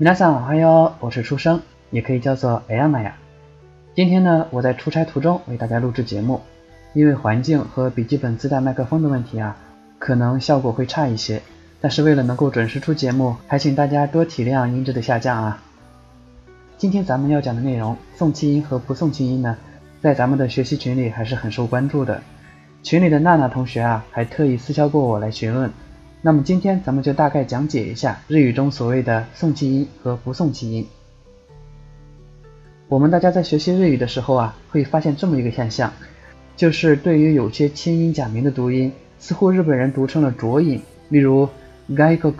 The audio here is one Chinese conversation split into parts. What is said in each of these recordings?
米娜桑哈哟，我是初生，也可以叫做艾亚玛呀。今天呢，我在出差途中为大家录制节目，因为环境和笔记本自带麦克风的问题啊，可能效果会差一些。但是为了能够准时出节目，还请大家多体谅音质的下降啊。今天咱们要讲的内容，送气音和不送气音呢，在咱们的学习群里还是很受关注的。群里的娜娜同学啊，还特意私敲过我来询问。那么今天咱们就大概讲解一下日语中所谓的送气音和不送气音。我们大家在学习日语的时候啊，会发现这么一个现象，就是对于有些轻音假名的读音，似乎日本人读成了浊音，例如外国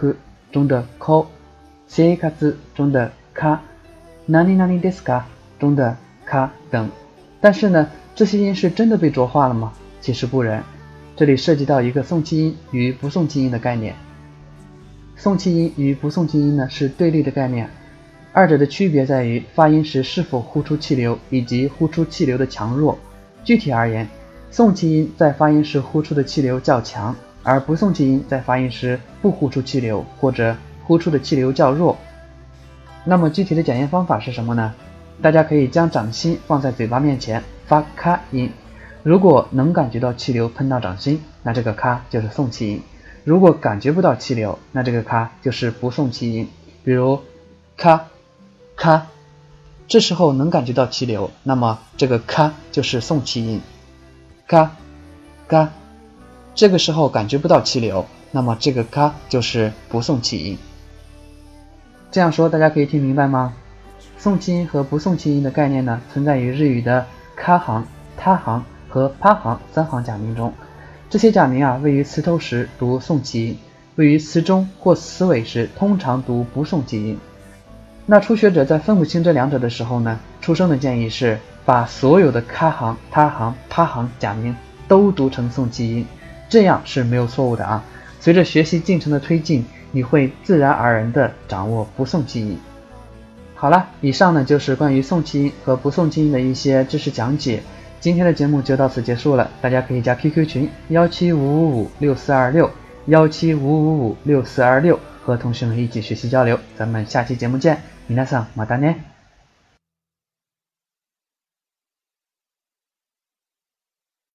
中的 ko、生活中的か、何々ですか中的か等。但是呢，这些音是真的被浊化了吗？其实不然。 这里涉及到一个送气音与不送气音的概念。送气音与不送气音呢是对立的概念，二者的区别在于发音时是否呼出气流以及呼出气流的强弱。具体而言，送气音在发音时呼出的气流较强，而不送气音在发音时不呼出气流或者呼出的气流较弱。那么具体的检验方法是什么呢？大家可以将掌心放在嘴巴面前发咔音。如果能感觉到气流喷到掌心，那这个咔就是送气音；如果感觉不到气流，那这个咔就是不送气音。比如咔咔，这时候能感觉到气流，那么这个咔就是送气音。咔咔，这个时候感觉不到气流，那么这个咔就是不送气音。这样说大家可以听明白吗？送气音和不送气音的概念呢，存在于日语的咔行、他行。和趴行三行假名中，这些假名啊，位于词头时读送气音，位于词中或词尾时通常读不送气音。那初学者在分不清这两者的时候呢，出生的建议是把所有的开行、他行、趴行假名都读成送气音，这样是没有错误的啊。随着学习进程的推进，你会自然而然地掌握不送气音。好了，以上呢就是关于送气音和不送气音的一些知识讲解。今天的节目就到此结束了，大家可以加 QQ 群幺七五五五六四二六幺七五五五六四二六，和同学们一起学习交流。咱们下期节目见，米娜桑马达呢。